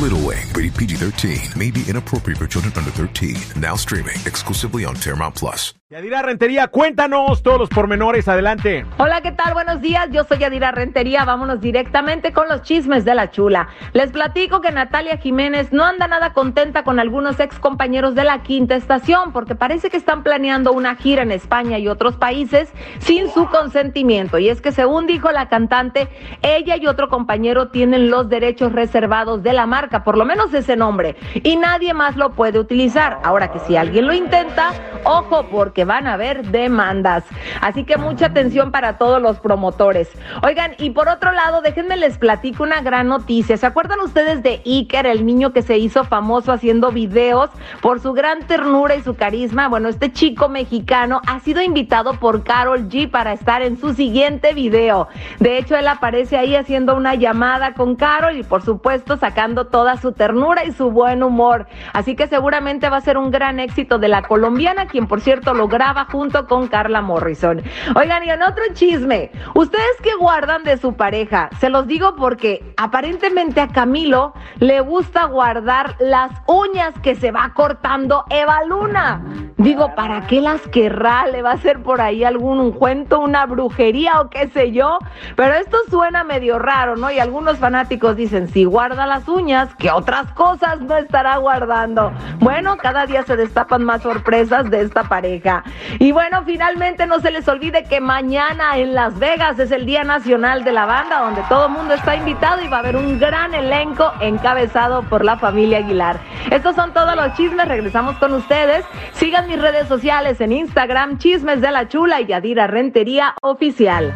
Little Wing, rated PG 13, may be inappropriate for children under 13. Now streaming exclusively on Paramount Plus. Yadira Rentería, cuéntanos todos los pormenores, adelante. Hola, ¿qué tal? Buenos días, yo soy Yadira Rentería, vámonos directamente con los chismes de la chula. Les platico que Natalia Jiménez no anda nada contenta con algunos ex compañeros de la quinta estación, porque parece que están planeando una gira en España y otros países sin su consentimiento. Y es que según dijo la cantante, ella y otro compañero tienen los derechos reservados de la marca, por lo menos ese nombre, y nadie más lo puede utilizar. Ahora que si alguien lo intenta, ojo, porque van a haber demandas. Así que mucha atención para todos los promotores. Oigan, y por otro lado, déjenme les platico una gran noticia. ¿Se acuerdan ustedes de Iker, el niño que se hizo famoso haciendo videos por su gran ternura y su carisma? Bueno, este chico mexicano ha sido invitado por Carol G para estar en su siguiente video. De hecho, él aparece ahí haciendo una llamada con Carol y por supuesto sacando toda su ternura y su buen humor. Así que seguramente va a ser un gran éxito de la colombiana, quien por cierto lo graba junto con Carla Morrison. Oigan, y en otro chisme, ¿ustedes qué guardan de su pareja? Se los digo porque aparentemente a Camilo le gusta guardar las uñas que se va cortando Eva Luna. Digo, ¿para qué las querrá? ¿Le va a hacer por ahí algún un cuento, una brujería o qué sé yo? Pero esto suena medio raro, ¿no? Y algunos fanáticos dicen, si guarda las uñas, ¿qué otras cosas no estará guardando? Bueno, cada día se destapan más sorpresas de esta pareja. Y bueno, finalmente no se les olvide que mañana en Las Vegas es el Día Nacional de la Banda, donde todo el mundo está invitado y va a haber un gran elenco encabezado por la familia Aguilar. Estos son todos los chismes, regresamos con ustedes. Sigan mis redes sociales en Instagram, Chismes de la Chula y Yadira Rentería Oficial.